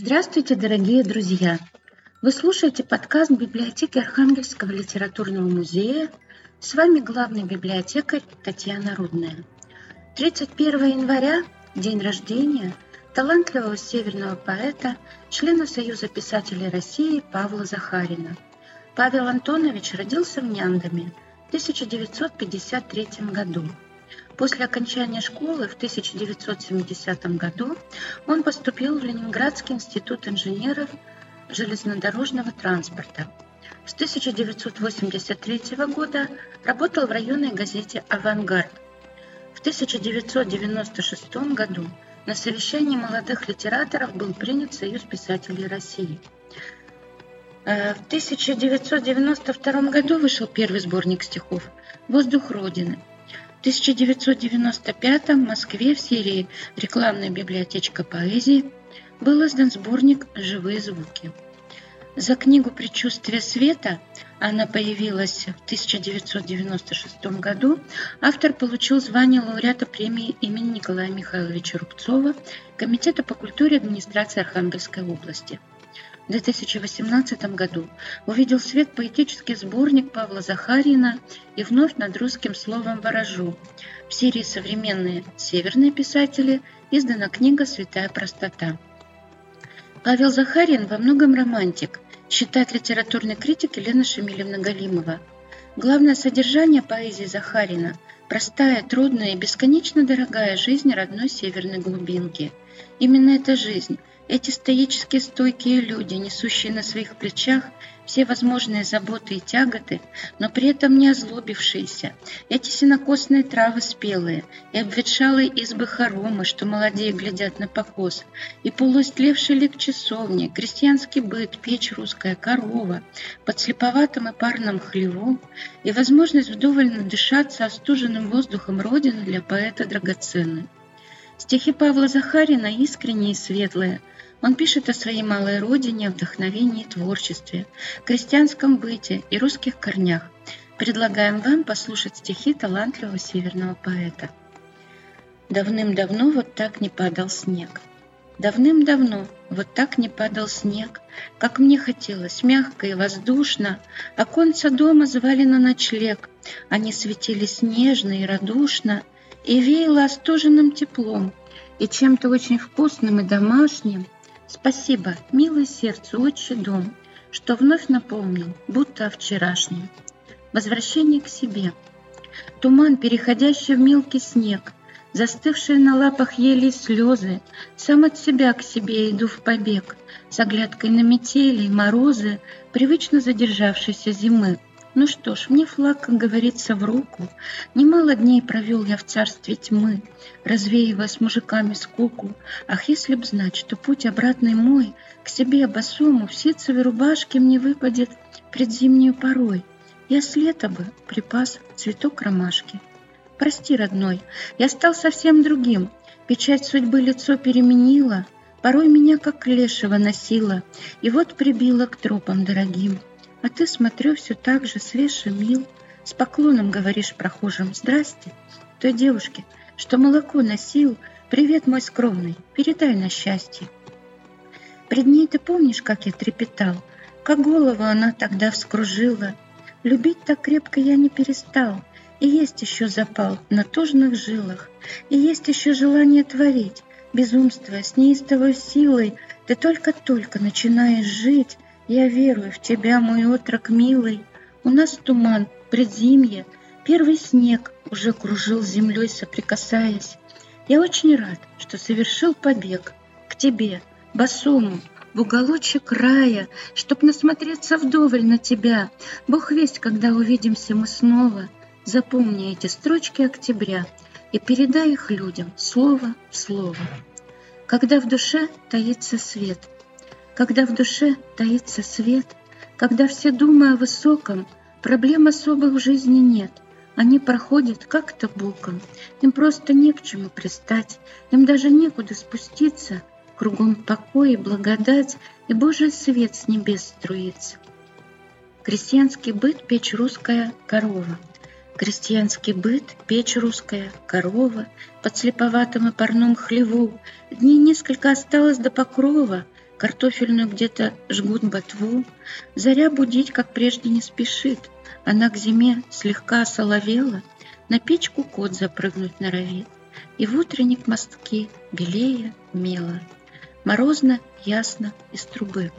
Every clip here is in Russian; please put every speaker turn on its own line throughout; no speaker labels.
Здравствуйте, дорогие друзья! Вы слушаете подкаст библиотеки Архангельского литературного музея. С вами главный библиотекарь Татьяна Рудная. 31 января, день рождения талантливого северного поэта, члена Союза писателей России Павла Захарина. Павел Антонович родился в Няндаме в 1953 году. После окончания школы в 1970 году он поступил в Ленинградский институт инженеров железнодорожного транспорта. С 1983 года работал в районной газете «Авангард». В 1996 году на совещании молодых литераторов был принят Союз писателей России. Э, в 1992 году вышел первый сборник стихов «Воздух Родины», в 1995 в Москве в серии «Рекламная библиотечка поэзии» был издан сборник «Живые звуки». За книгу «Предчувствие света» она появилась в 1996 году. Автор получил звание лауреата премии имени Николая Михайловича Рубцова Комитета по культуре администрации Архангельской области – в 2018 году увидел свет поэтический сборник Павла Захарина и вновь над русским словом «ворожу». В серии «Современные северные писатели» издана книга «Святая простота». Павел Захарин во многом романтик, считает литературный критик Елена Шамилевна Галимова. Главное содержание поэзии Захарина – простая, трудная и бесконечно дорогая жизнь родной северной глубинки. Именно эта жизнь – эти стоически стойкие люди, несущие на своих плечах все возможные заботы и тяготы, но при этом не озлобившиеся, эти сенокосные травы спелые, и обветшалые избы хоромы, что молодые глядят на покос, и полуистлевший лик часовни, крестьянский быт, печь русская, корова, под слеповатым и парным хлевом, и возможность вдоволь надышаться остуженным воздухом Родины для поэта драгоценны. Стихи Павла Захарина искренние и светлые – он пишет о своей малой родине, вдохновении и творчестве, крестьянском быте и русских корнях. Предлагаем вам послушать стихи талантливого северного поэта. Давным-давно вот так не падал снег. Давным-давно вот так не падал снег, Как мне хотелось, мягко и воздушно. Оконца дома звали на ночлег, Они светились нежно и радушно, И веяло остуженным теплом, И чем-то очень вкусным и домашним — Спасибо, милый сердцу отчий дом, Что вновь напомнил, будто о вчерашнем. Возвращение к себе. Туман, переходящий в мелкий снег, Застывшие на лапах ели слезы, Сам от себя к себе иду в побег, С оглядкой на метели и морозы Привычно задержавшейся зимы. Ну что ж, мне флаг, как говорится, в руку. Немало дней провел я в царстве тьмы, развеивая с мужиками скуку. Ах, если б знать, что путь обратный мой к себе босому в ситцевой рубашке мне выпадет предзимнюю порой. Я с лета бы припас цветок ромашки. Прости, родной, я стал совсем другим. Печать судьбы лицо переменила, порой меня как лешего носила, и вот прибила к тропам дорогим. А ты, смотрю, все так же свеж и мил. С поклоном говоришь прохожим «Здрасте». Той девушке, что молоко носил, «Привет, мой скромный, передай на счастье». Пред ней ты помнишь, как я трепетал, Как голову она тогда вскружила. Любить так крепко я не перестал, И есть еще запал на тужных жилах, И есть еще желание творить, Безумствуя с неистовой силой, Ты только-только начинаешь жить, я верую в тебя, мой отрок милый. У нас туман, предзимье, первый снег уже кружил землей, соприкасаясь. Я очень рад, что совершил побег к тебе, босому, в уголочек рая, Чтоб насмотреться вдоволь на тебя. Бог весть, когда увидимся мы снова. Запомни эти строчки октября И передай их людям слово в слово. Когда в душе таится свет — когда в душе таится свет, когда все думая о высоком, проблем особых в жизни нет. Они проходят как-то боком, им просто не к чему пристать, им даже некуда спуститься, кругом покой и благодать, и Божий свет с небес струится. Крестьянский быт, печь русская, корова. Крестьянский быт, печь русская, корова, Под слеповатым и парном хлеву. Дней несколько осталось до покрова — картофельную где-то жгут ботву. Заря будить, как прежде, не спешит. Она к зиме слегка соловела, на печку кот запрыгнуть норовит. И в утренник мостки белее мело. Морозно, ясно из трубы.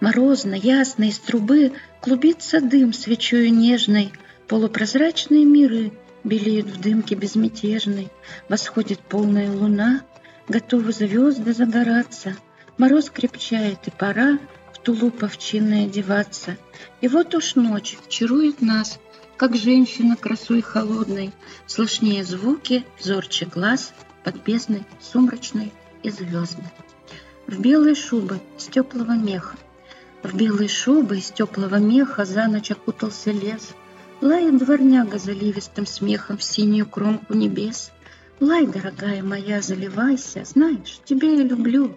Морозно, ясно из трубы Клубится дым свечою нежной, Полупрозрачные миры Белеют в дымке безмятежной, Восходит полная луна, Готовы звезды загораться, Мороз крепчает, и пора В тулуп овчинной одеваться. И вот уж ночь чарует нас, Как женщина красой холодной, Слышнее звуки, зорче глаз Под бездной сумрачной и звездной. В белой шубы с теплого меха, В белой шубы из теплого меха За ночь окутался лес. Лает дворняга заливистым смехом В синюю кромку небес. Лай, дорогая моя, заливайся, Знаешь, тебя я люблю.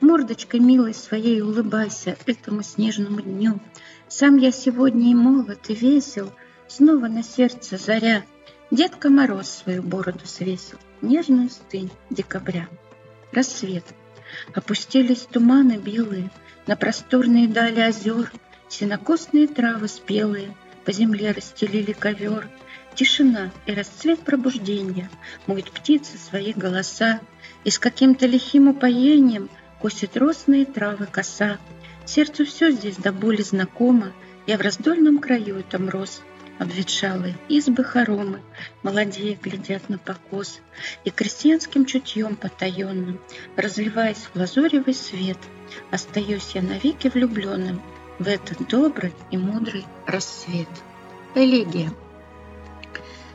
Мордочкой милой своей улыбайся Этому снежному дню. Сам я сегодня и молод, и весел, Снова на сердце заря. Дедка Мороз свою бороду свесил, Нежную стынь декабря. Рассвет — Опустились туманы белые На просторные дали озер, Сенокосные травы спелые По земле расстелили ковер. Тишина и расцвет пробуждения Моют птицы свои голоса, И с каким-то лихим упоением Косит росные травы коса. Сердцу все здесь до боли знакомо, Я в раздольном краю там рос — Обветшалые избы хоромы, Молодее глядят на покос, И крестьянским чутьем потаенным, Разливаясь в лазуревый свет, Остаюсь я навеки влюбленным В этот добрый и мудрый рассвет. Элегия.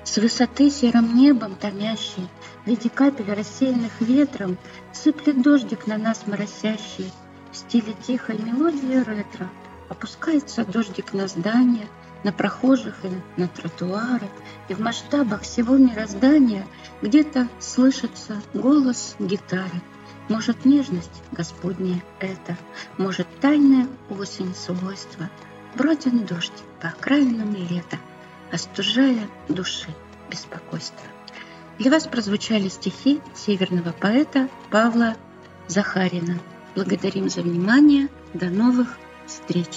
С высоты серым небом томящей, В виде капель рассеянных ветром, Сыплет дождик на нас моросящий, В стиле тихой мелодии ретро. Опускается дождик на здание — на прохожих и на тротуары, и в масштабах всего мироздания где-то слышится голос гитары. Может, нежность Господняя это, может, тайная осень свойства. Броден дождь по окраинам лета, остужая души беспокойства. Для вас прозвучали стихи северного поэта Павла Захарина. Благодарим за внимание. До новых встреч!